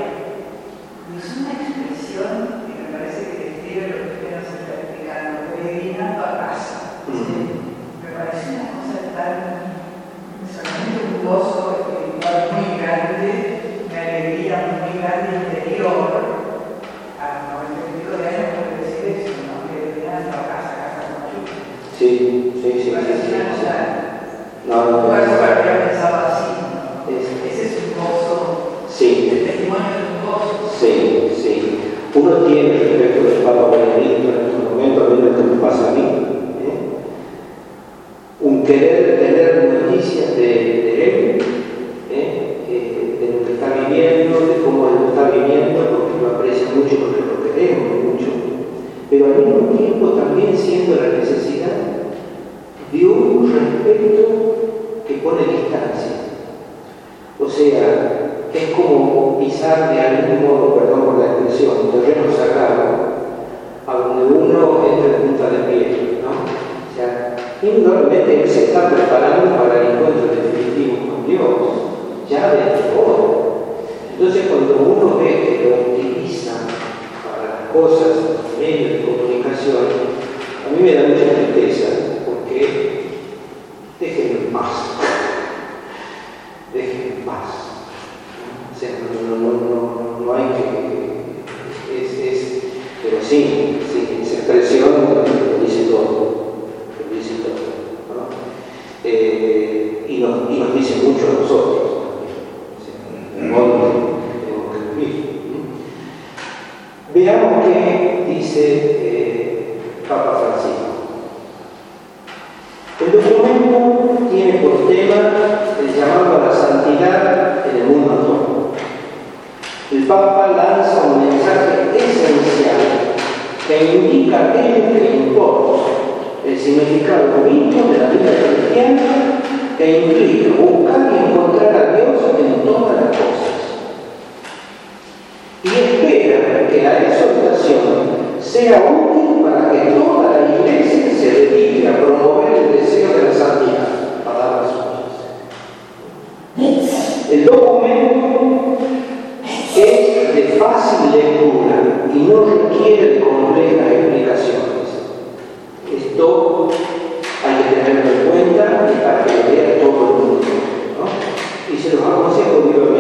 que tenerlo en cuenta y para que lo vea todo el mundo. ¿no? Y se los aconsejo, digo,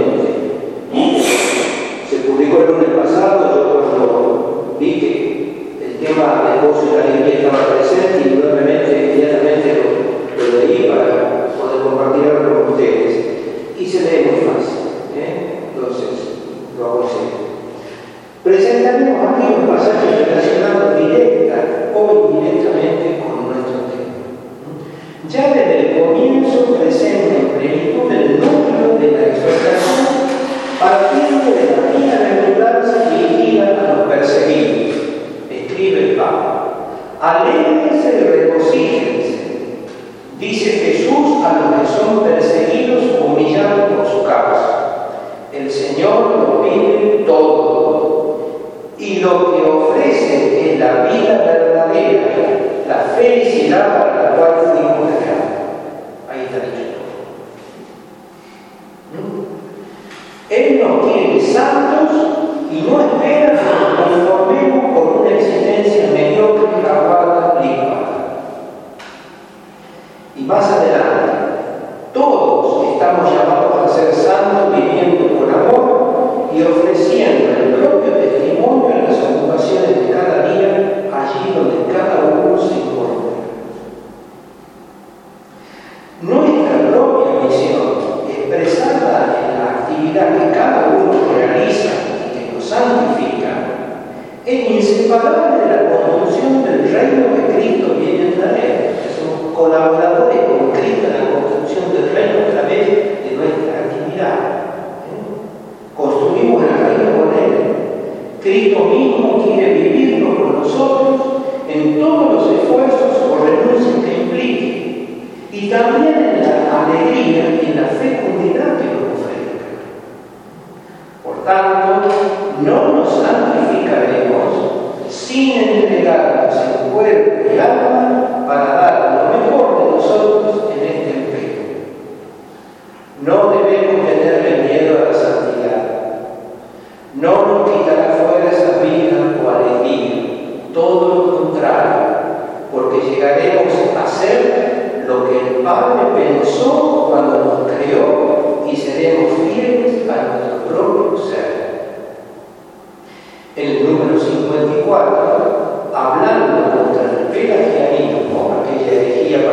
el número 54, hablando contra el pelagianismo, aquella herejía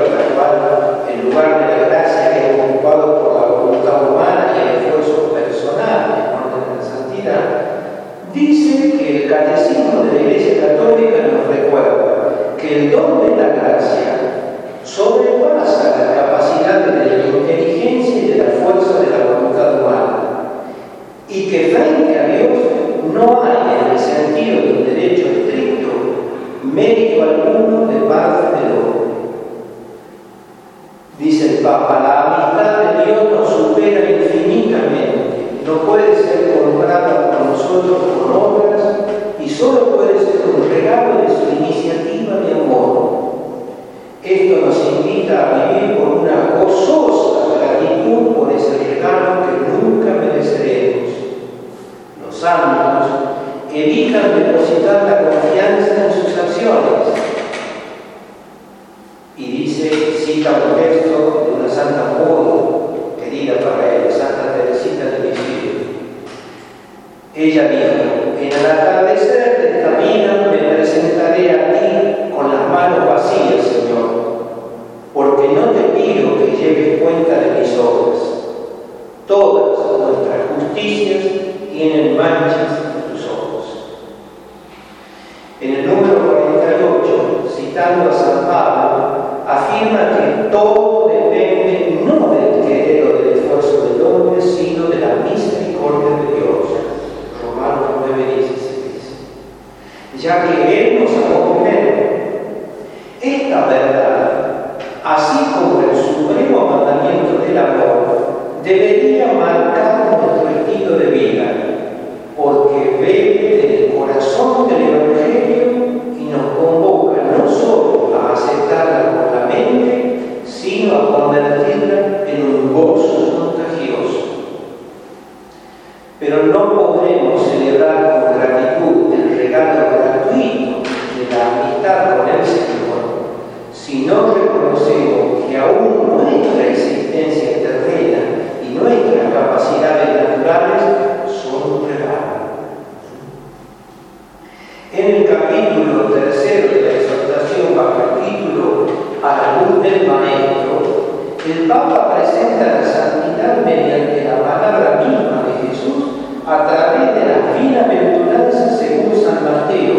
la presencia de la santidad mediante la palabra misma de Jesús a través de las bienaventuranzas según San Mateo,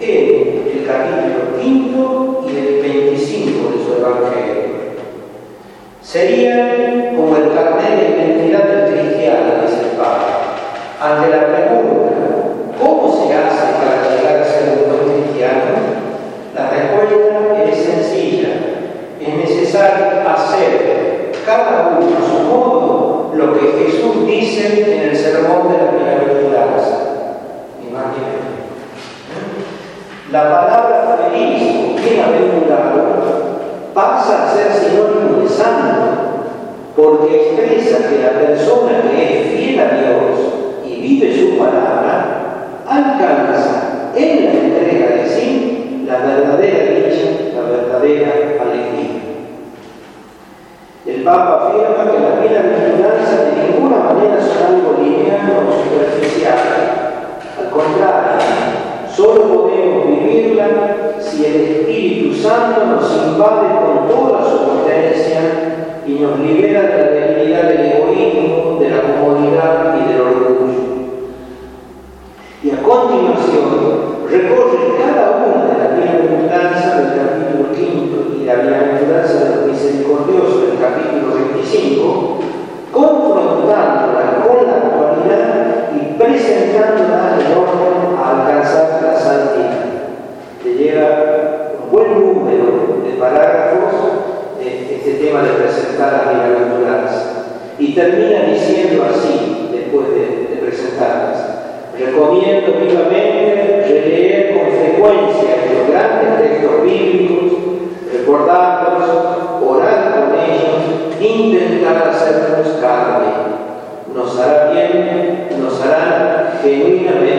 en el capítulo 5 y el 25 de su Evangelio. Sería como el carnet de identidad del cristiano, dice el Papa, ante la pregunta, ¿cómo se hace para llegar a ser un buen cristiano? La respuesta es sencilla, es necesario su modo lo que Jesús dice en el sermón de las bienaventuranzas. Imagínate. La palabra feliz, bienaventurado, pasa a ser sinónimo de santo, porque expresa que la persona que es fiel a Dios y vive su palabra, alcanza en la entrega de sí la verdadera invade con toda su potencia y nos libera de termina diciendo así, después de, de presentarlas. Recomiendo vivamente releer con frecuencia los grandes textos bíblicos, recordarlos, orar con ellos, intentar hacerlos carne. Nos hará bien, nos hará genuinamente.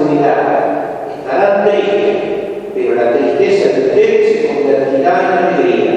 seguridad. Estarán tristes, pero la tristeza de ustedes se convertirá en alegría.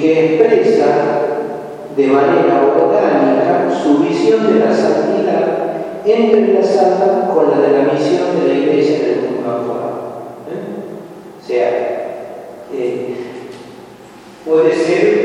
que expresa de manera orgánica su visión de la santidad entrelazada con la de la misión de la iglesia del mundo actual. ¿eh? O sea, eh, puede ser